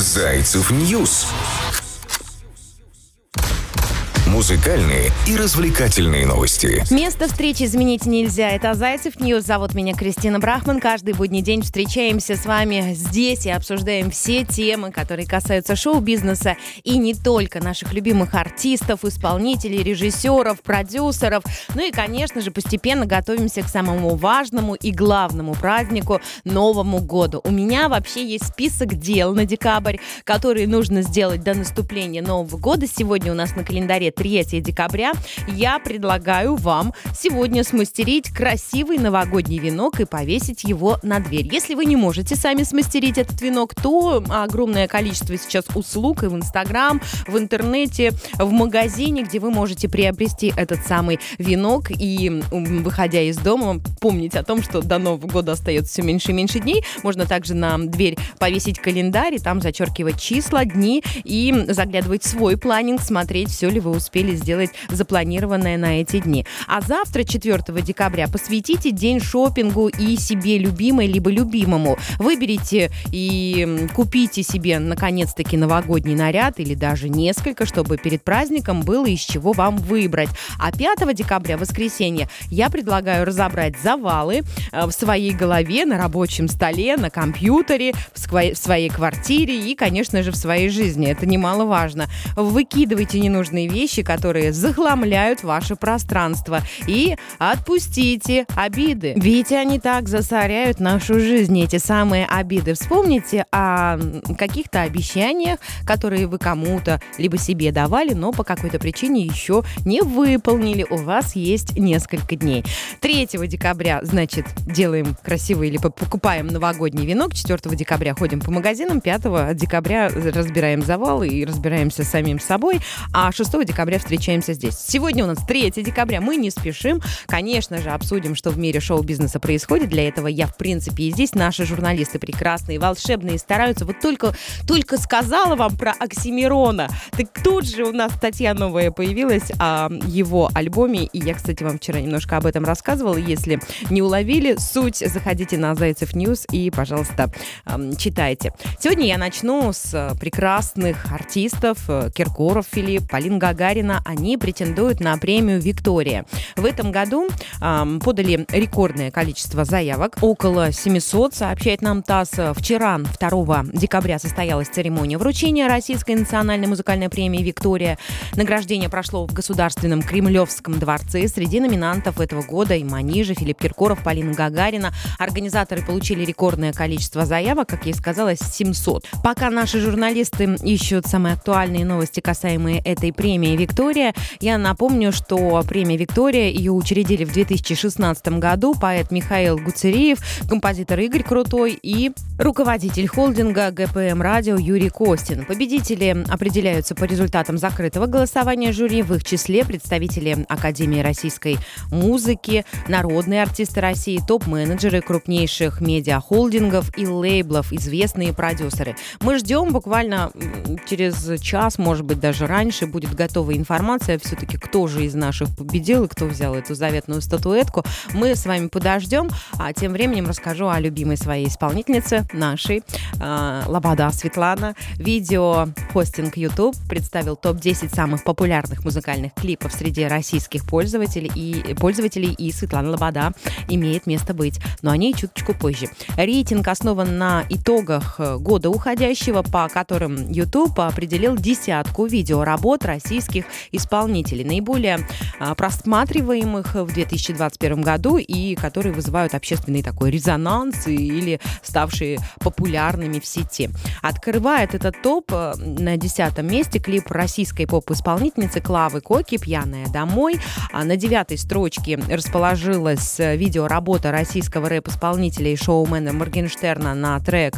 Zaycev News. Музыкальные и развлекательные новости. Место встречи изменить нельзя. Это Zaycev News. Зовут меня Кристина Брахман. Каждый будний день встречаемся с вами здесь и обсуждаем все темы, которые касаются шоу-бизнеса и не только наших любимых артистов, исполнителей, режиссеров, продюсеров. Ну и, конечно же, постепенно готовимся к самому важному и главному празднику Новому году. У меня вообще есть список дел на декабрь, которые нужно сделать до наступления Нового года. Сегодня у нас на календаре 3 декабря, я предлагаю вам сегодня смастерить красивый новогодний венок и повесить его на дверь. Если вы не можете сами смастерить этот венок, то огромное количество сейчас услуг и в Инстаграм, в интернете, в магазине, где вы можете приобрести этот самый венок и, выходя из дома, помнить о том, что до Нового года остается все меньше и меньше дней. Можно также на дверь повесить календарь и там зачеркивать числа, дни и заглядывать в свой планинг, смотреть, все ли вы успели успели сделать запланированное на эти дни. А завтра, 4 декабря, посвятите день шопингу и себе любимой, либо любимому. Выберите и купите себе, наконец-таки, новогодний наряд или даже несколько, чтобы перед праздником было из чего вам выбрать. А 5 декабря, воскресенье, я предлагаю разобрать завалы э, в своей голове, на рабочем столе, на компьютере, в своей, в своей квартире и, конечно же, в своей жизни. Это немаловажно. Выкидывайте ненужные вещи, вещи, которые захламляют ваше пространство. И отпустите обиды. Ведь они так засоряют нашу жизнь, эти самые обиды. Вспомните о каких-то обещаниях, которые вы кому-то либо себе давали, но по какой-то причине еще не выполнили. У вас есть несколько дней. 3 декабря, значит, делаем красивый или покупаем новогодний венок. 4 декабря ходим по магазинам. 5 декабря разбираем завалы и разбираемся с самим собой. А 6 декабря декабря встречаемся здесь. Сегодня у нас 3 декабря, мы не спешим. Конечно же, обсудим, что в мире шоу-бизнеса происходит. Для этого я, в принципе, и здесь. Наши журналисты прекрасные, волшебные, стараются. Вот только, только сказала вам про Оксимирона, так тут же у нас статья новая появилась о его альбоме. И я, кстати, вам вчера немножко об этом рассказывала. Если не уловили суть, заходите на Zaycev News и, пожалуйста, читайте. Сегодня я начну с прекрасных артистов э, Киркоров Филипп, Полин Гагарин, Гагарина, они претендуют на премию «Виктория». В этом году э, подали рекордное количество заявок, около 700, сообщает нам ТАСС. Вчера, 2 декабря, состоялась церемония вручения Российской национальной музыкальной премии «Виктория». Награждение прошло в Государственном Кремлевском дворце. Среди номинантов этого года и Манижа, Филипп Киркоров, Полина Гагарина. Организаторы получили рекордное количество заявок, как я и сказала, 700. Пока наши журналисты ищут самые актуальные новости, касаемые этой премии «Виктория». Я напомню, что премия «Виктория» ее учредили в 2016 году поэт Михаил Гуцериев, композитор Игорь Крутой и руководитель холдинга ГПМ «Радио» Юрий Костин. Победители определяются по результатам закрытого голосования жюри, в их числе представители Академии российской музыки, народные артисты России, топ-менеджеры крупнейших медиахолдингов и лейблов, известные продюсеры. Мы ждем буквально через час, может быть, даже раньше будет новая информация все-таки, кто же из наших победил и кто взял эту заветную статуэтку. Мы с вами подождем, а тем временем расскажу о любимой своей исполнительнице, нашей, э, Лобода Светлана. Видео хостинг YouTube представил топ-10 самых популярных музыкальных клипов среди российских пользователей и, пользователей, и Светлана Лобода имеет место быть. Но о ней чуточку позже. Рейтинг основан на итогах э, года уходящего, по которым YouTube определил десятку видеоработ российских российских исполнителей, наиболее а, просматриваемых в 2021 году и которые вызывают общественный такой резонанс или ставшие популярными в сети. Открывает этот топ э, на десятом месте клип российской поп-исполнительницы Клавы Коки «Пьяная домой». А на девятой строчке расположилась э, видеоработа российского рэп-исполнителя и шоумена Моргенштерна на трек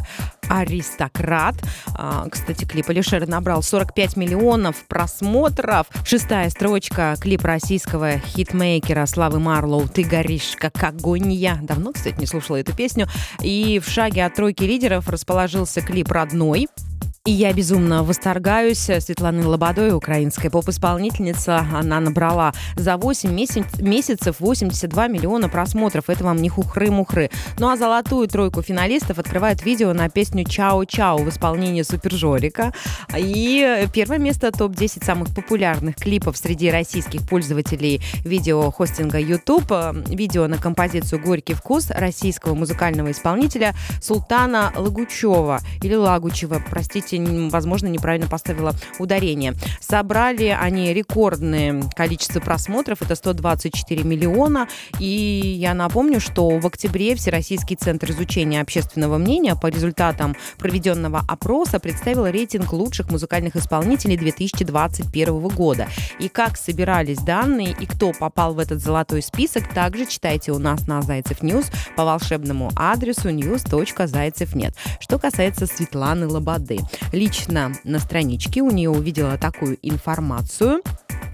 «Аристократ». А, кстати, клип Алишера набрал 45 миллионов просмотров. Шестая строчка клип российского хитмейкера Славы Марлоу «Ты горишь как огонь я». Давно, кстати, не слушала эту песню. И в шаге от тройки лидеров расположился клип «Родной» И я безумно восторгаюсь Светланой Лободой, украинская поп-исполнительница. Она набрала за 8 месяц, месяцев 82 миллиона просмотров. Это вам не хухры-мухры. Ну а золотую тройку финалистов открывает видео на песню «Чао-чао» в исполнении Супержорика. И первое место топ-10 самых популярных клипов среди российских пользователей видеохостинга YouTube. Видео на композицию «Горький вкус» российского музыкального исполнителя Султана Лагучева или Лагучева, простите, возможно, неправильно поставила ударение. Собрали они рекордное количество просмотров, это 124 миллиона. И я напомню, что в октябре Всероссийский центр изучения общественного мнения по результатам проведенного опроса представил рейтинг лучших музыкальных исполнителей 2021 года. И как собирались данные и кто попал в этот золотой список, также читайте у нас на Zaycev News по волшебному адресу news.zaycev.net. Что касается Светланы Лободы лично на страничке у нее увидела такую информацию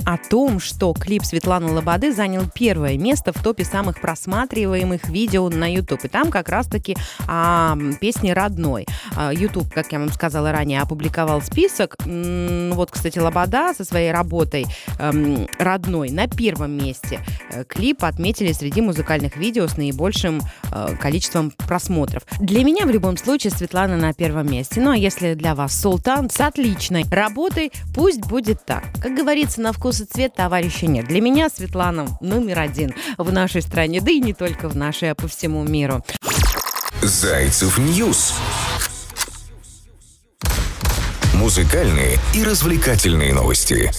о том, что клип Светланы Лободы занял первое место в топе самых просматриваемых видео на YouTube. И там как раз-таки а, песни родной. А, YouTube, как я вам сказала ранее, опубликовал список. Вот, кстати, Лобода со своей работой эм, родной на первом месте. Э, клип отметили среди музыкальных видео с наибольшим э, количеством просмотров. Для меня в любом случае Светлана на первом месте. Ну а если для вас Султан с отличной работой, пусть будет так. Как говорится, на вкус и цвет товарища нет. Для меня Светлана номер один в нашей стране, да и не только в нашей, а по всему миру. Zaycev News. Музыкальные и развлекательные новости.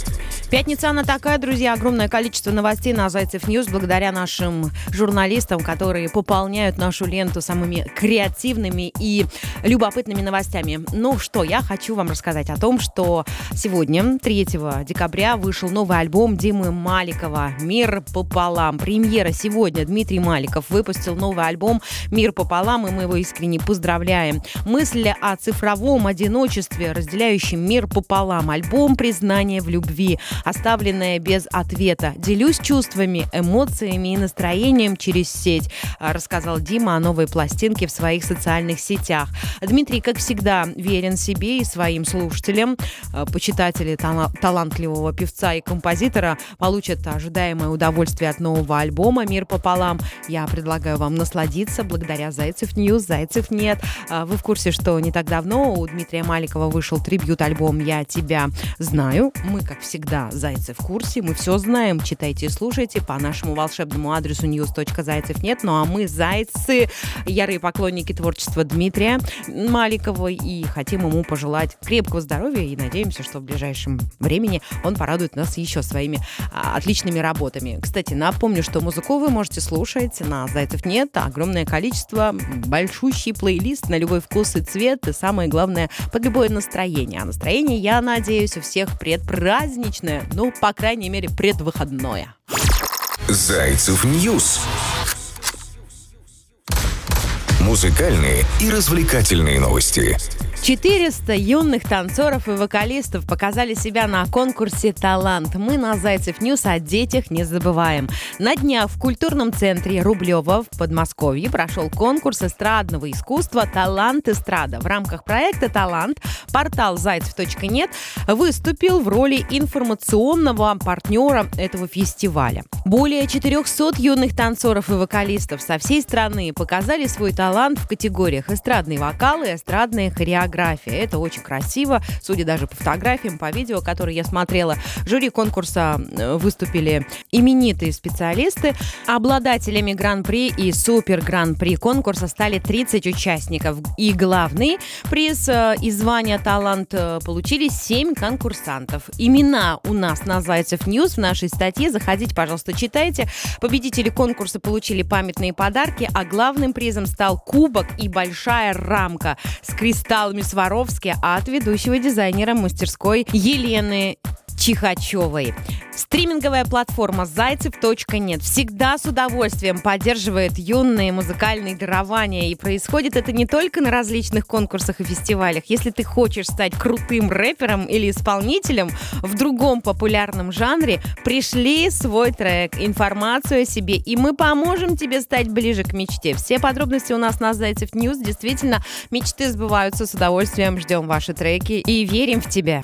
Пятница она такая, друзья. Огромное количество новостей на Zaycev News благодаря нашим журналистам, которые пополняют нашу ленту самыми креативными и любопытными новостями. Ну что, я хочу вам рассказать о том, что сегодня, 3 декабря, вышел новый альбом Димы Маликова «Мир пополам». Премьера сегодня. Дмитрий Маликов выпустил новый альбом «Мир пополам», и мы его искренне поздравляем. Мысли о цифровом одиночестве, разделяющем мир пополам. Альбом «Признание в любви» оставленная без ответа. Делюсь чувствами, эмоциями и настроением через сеть, а, рассказал Дима о новой пластинке в своих социальных сетях. Дмитрий, как всегда, верен себе и своим слушателям. А, почитатели тал- талантливого певца и композитора получат ожидаемое удовольствие от нового альбома «Мир пополам». Я предлагаю вам насладиться благодаря Zaycev News, Zaycev.net. А, вы в курсе, что не так давно у Дмитрия Маликова вышел трибют-альбом «Я тебя знаю». Мы, как всегда, Зайцев в курсе. Мы все знаем. Читайте и слушайте по нашему волшебному адресу news.zaycev.net. Ну а мы, зайцы, ярые поклонники творчества Дмитрия Маликова и хотим ему пожелать крепкого здоровья и надеемся, что в ближайшем времени он порадует нас еще своими а, отличными работами. Кстати, напомню, что музыку вы можете слушать на Zaycev.net. Огромное количество, большущий плейлист на любой вкус и цвет. И самое главное, под любое настроение. А настроение, я надеюсь, у всех предпраздничное выходное, ну, по крайней мере, предвыходное. Zaycev News. Музыкальные и развлекательные новости. 400 юных танцоров и вокалистов показали себя на конкурсе «Талант». Мы на Zaycev News о детях не забываем. На днях в культурном центре Рублева в Подмосковье прошел конкурс эстрадного искусства «Талант эстрада». В рамках проекта «Талант» портал зайцев.нет выступил в роли информационного партнера этого фестиваля. Более 400 юных танцоров и вокалистов со всей страны показали свой талант в категориях эстрадный вокал и эстрадная хореография фотография. Это очень красиво, судя даже по фотографиям, по видео, которые я смотрела. Жюри конкурса э, выступили именитые специалисты. Обладателями Гран-при и Супер Гран-при конкурса стали 30 участников. И главный приз э, и звание «Талант» э, получили 7 конкурсантов. Имена у нас на Zaycev News в нашей статье. Заходите, пожалуйста, читайте. Победители конкурса получили памятные подарки, а главным призом стал кубок и большая рамка с кристаллами Сваровски от ведущего дизайнера мастерской Елены Чихачевой. Стриминговая платформа «Zaycev.net» всегда с удовольствием поддерживает юные музыкальные дарования. И происходит это не только на различных конкурсах и фестивалях. Если ты хочешь стать крутым рэпером или исполнителем в другом популярном жанре, пришли свой трек, информацию о себе, и мы поможем тебе стать ближе к мечте. Все подробности у нас на Zaycev News. Действительно, мечты сбываются. С удовольствием ждем ваши треки и верим в тебя.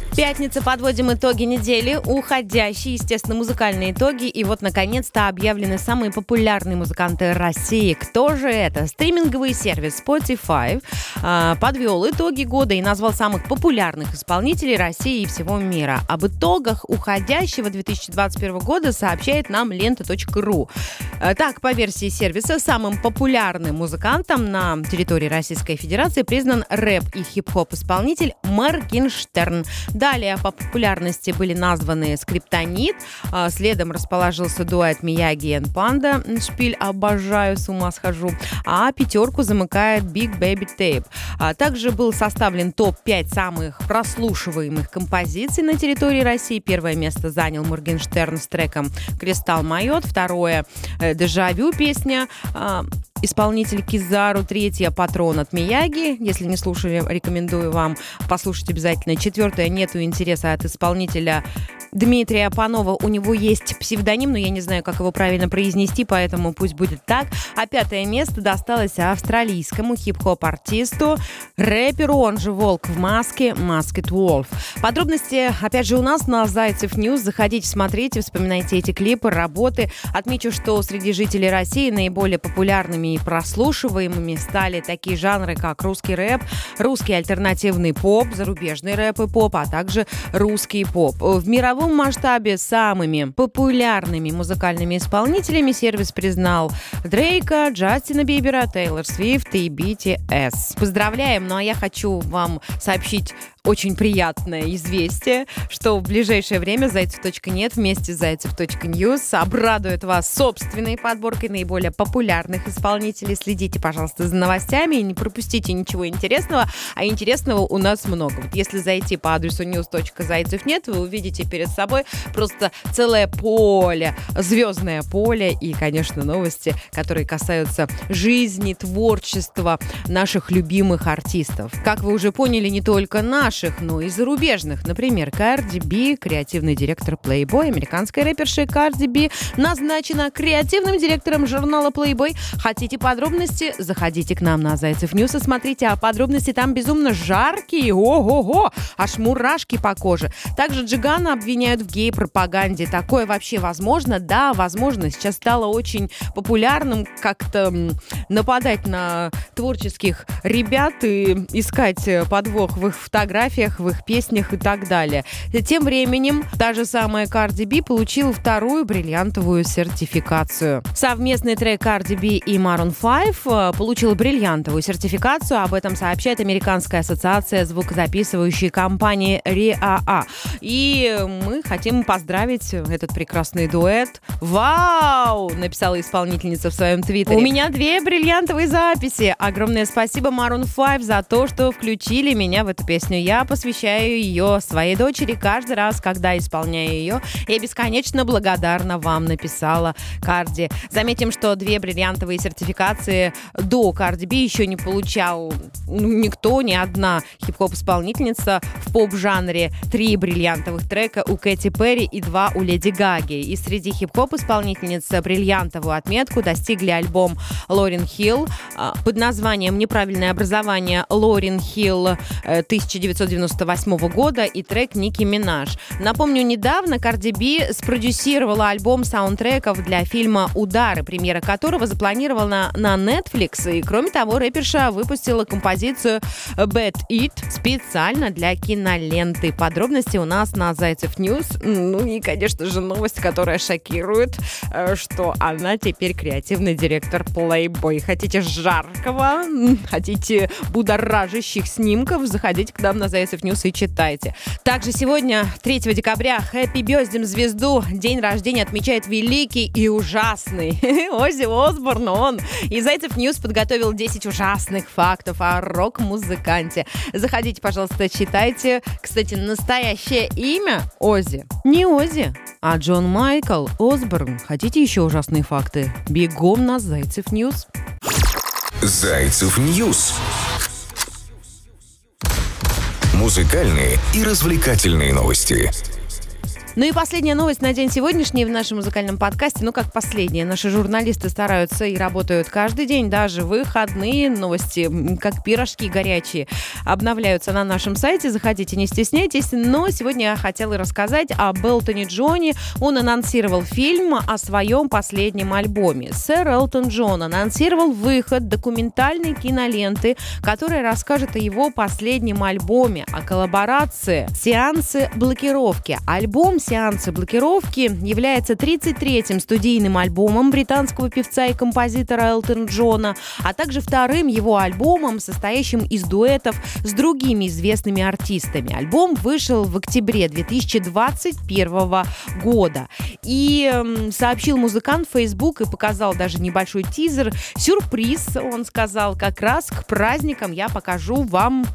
Пятница, подводим итоги недели, уходящей, естественно, музыкальные итоги. И вот, наконец-то, объявлены самые популярные музыканты России. Кто же это? Стриминговый сервис Spotify э, подвел итоги года и назвал самых популярных исполнителей России и всего мира. Об итогах уходящего 2021 года сообщает нам лента.ру. Э, так, по версии сервиса, самым популярным музыкантом на территории Российской Федерации признан рэп и хип-хоп исполнитель Моргенштерн. Далее по популярности были названы «Скриптонит», а, следом расположился дуэт Мияги и Панда, шпиль «Обожаю, с ума схожу», а пятерку замыкает Big Baby Tape. А также был составлен топ-5 самых прослушиваемых композиций на территории России. Первое место занял Моргенштерн с треком «Кристалл Майот», второе э, «Дежавю» песня. А, исполнитель Кизару, третья «Патрон» от Мияги. Если не слушали, рекомендую вам послушать обязательно. Четвертое «Нет нету интереса от исполнителя Дмитрия Панова. У него есть псевдоним, но я не знаю, как его правильно произнести, поэтому пусть будет так. А пятое место досталось австралийскому хип-хоп-артисту, рэперу, он же Волк в маске, Masked Wolf. Подробности, опять же, у нас на Зайцев News. Заходите, смотрите, вспоминайте эти клипы, работы. Отмечу, что среди жителей России наиболее популярными и прослушиваемыми стали такие жанры, как русский рэп, русский альтернативный поп, зарубежный рэп и поп, а также русский поп. В мировом масштабе самыми популярными музыкальными исполнителями сервис признал Дрейка, Джастина Бибера, Тейлор Свифт и BTS. Поздравляем, ну а я хочу вам сообщить очень приятное известие, что в ближайшее время Зайцев.нет вместе с Зайцев.ньюс обрадует вас собственной подборкой наиболее популярных исполнителей. Следите, пожалуйста, за новостями и не пропустите ничего интересного, а интересного у нас много. Вот если зайти по адресу news.зайцев.нет, вы увидите перед собой просто целое поле, звездное поле и, конечно, новости, которые касаются жизни, творчества наших любимых артистов. Как вы уже поняли, не только наш наших, но и зарубежных. Например, Карди Би, креативный директор Playboy, американская рэперша Карди Би, назначена креативным директором журнала Playboy. Хотите подробности? Заходите к нам на Зайцев News и смотрите, а подробности там безумно жаркие. Ого-го! Аж мурашки по коже. Также Джигана обвиняют в гей-пропаганде. Такое вообще возможно? Да, возможно. Сейчас стало очень популярным как-то нападать на творческих ребят и искать подвох в их фотографиях фотографиях, в их песнях и так далее. Тем временем та же самая Cardi B получила вторую бриллиантовую сертификацию. Совместный трек Cardi B и Maroon 5 э, получил бриллиантовую сертификацию. Об этом сообщает Американская ассоциация звукозаписывающей компании RIAA. И мы хотим поздравить этот прекрасный дуэт. Вау! Написала исполнительница в своем твиттере. У меня две бриллиантовые записи. Огромное спасибо Maroon 5 за то, что включили меня в эту песню. Я посвящаю ее своей дочери каждый раз, когда исполняю ее. Я бесконечно благодарна вам, написала Карди. Заметим, что две бриллиантовые сертификации до Карди Би еще не получал ну, никто, ни одна хип-хоп-исполнительница в поп-жанре. Три бриллиантовых трека у Кэти Перри и два у Леди Гаги. И среди хип-хоп-исполнительниц бриллиантовую отметку достигли альбом Лорин Хилл а, под названием «Неправильное образование Лорин Хилл 1990 1998 года и трек Ники Минаж. Напомню, недавно Карди Би спродюсировала альбом саундтреков для фильма «Удары», премьера которого запланирована на Netflix. И, кроме того, рэперша выпустила композицию «Bet It» специально для киноленты. Подробности у нас на Зайцев News News. Ну и, конечно же, новость, которая шокирует, э, что она теперь креативный директор Playboy. Хотите жаркого, хотите будоражащих снимков, заходите к нам на Зайцев News и читайте. Также сегодня, 3 декабря, Happy Birthday звезду, день рождения отмечает великий и ужасный Оззи Осборн. Ну и Зайцев News подготовил 10 ужасных фактов о рок-музыканте. Заходите, пожалуйста, читайте. Кстати, настоящее имя Оззи не Оззи, а Джон Майкл Осборн. Хотите еще ужасные факты? Бегом на Зайцев News. Зайцев News. Музыкальные и развлекательные новости. Ну и последняя новость на день сегодняшний в нашем музыкальном подкасте. Ну, как последняя. Наши журналисты стараются и работают каждый день, даже выходные новости, как пирожки горячие, обновляются на нашем сайте. Заходите, не стесняйтесь. Но сегодня я хотела рассказать о Белтоне Джоне. Он анонсировал фильм о своем последнем альбоме. Сэр Элтон Джон анонсировал выход документальной киноленты, которая расскажет о его последнем альбоме, о коллаборации «Сеансы блокировки». Альбом сеансы блокировки является 33-м студийным альбомом британского певца и композитора Элтон Джона, а также вторым его альбомом, состоящим из дуэтов с другими известными артистами. Альбом вышел в октябре 2021 года. И э, сообщил музыкант в Facebook и показал даже небольшой тизер. Сюрприз, он сказал, как раз к праздникам я покажу вам.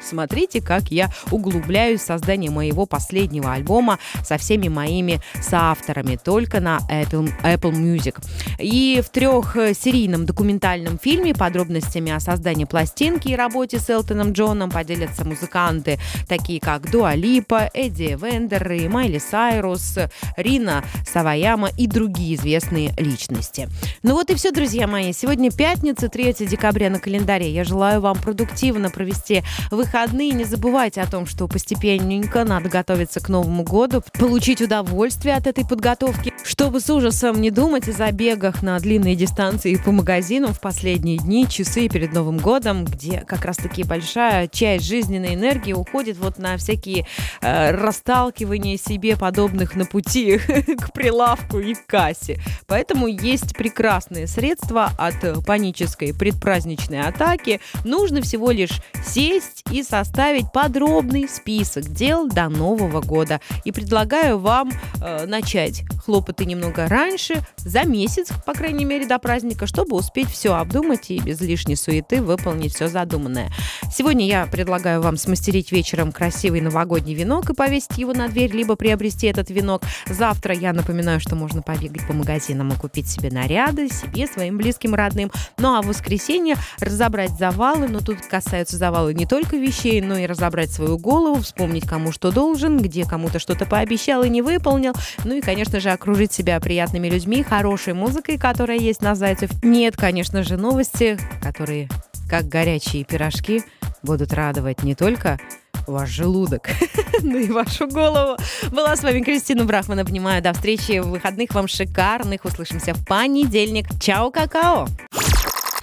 Смотрите, как я углубляюсь в создание моего последнего альбома со всеми моими соавторами только на Apple, Apple Music. И в трехсерийном документальном фильме подробностями о создании пластинки и работе с Элтоном Джоном поделятся музыканты, такие как Дуа Липа, Эдди Вендер и Майли Сайрус, Рина Саваяма и другие известные личности. Ну вот и все, друзья мои. Сегодня пятница, 3 декабря на календаре. Я желаю вам продуктивно провести выходные. Не забывайте о том, что постепенненько надо готовиться к Новому году, получить удовольствие от этой подготовки, чтобы с ужасом не думать о забегах на длинные дистанции по магазинам в последние дни, часы перед Новым годом, где как раз-таки большая часть жизненной энергии уходит вот на всякие э, расталкивания себе подобных на пути к прилавку и к кассе. Поэтому есть прекрасные средства от панической предпраздничной атаки. Нужно всего лишь сесть и составить подробный список дел до Нового года и предлагаю вам э, начать хлопоты немного раньше, за месяц, по крайней мере, до праздника, чтобы успеть все обдумать и без лишней суеты выполнить все задуманное. Сегодня я предлагаю вам смастерить вечером красивый новогодний венок и повесить его на дверь, либо приобрести этот венок. Завтра я напоминаю, что можно побегать по магазинам и купить себе наряды, себе, своим близким, родным. Ну а в воскресенье разобрать завалы, но тут касаются завалы не только вещей, но и разобрать свою голову, вспомнить, кому что должен, где кому-то что-то пообещать, обещал и не выполнил. Ну и, конечно же, окружить себя приятными людьми, хорошей музыкой, которая есть на Зайцев. Нет, конечно же, новости, которые, как горячие пирожки, будут радовать не только ваш желудок, ну и вашу голову. Была с вами Кристина Брахман. Обнимаю. До встречи в выходных. Вам шикарных. Услышимся в понедельник. Чао, какао.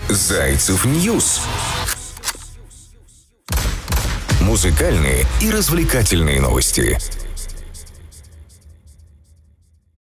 Зайцев News. Музыкальные и развлекательные новости.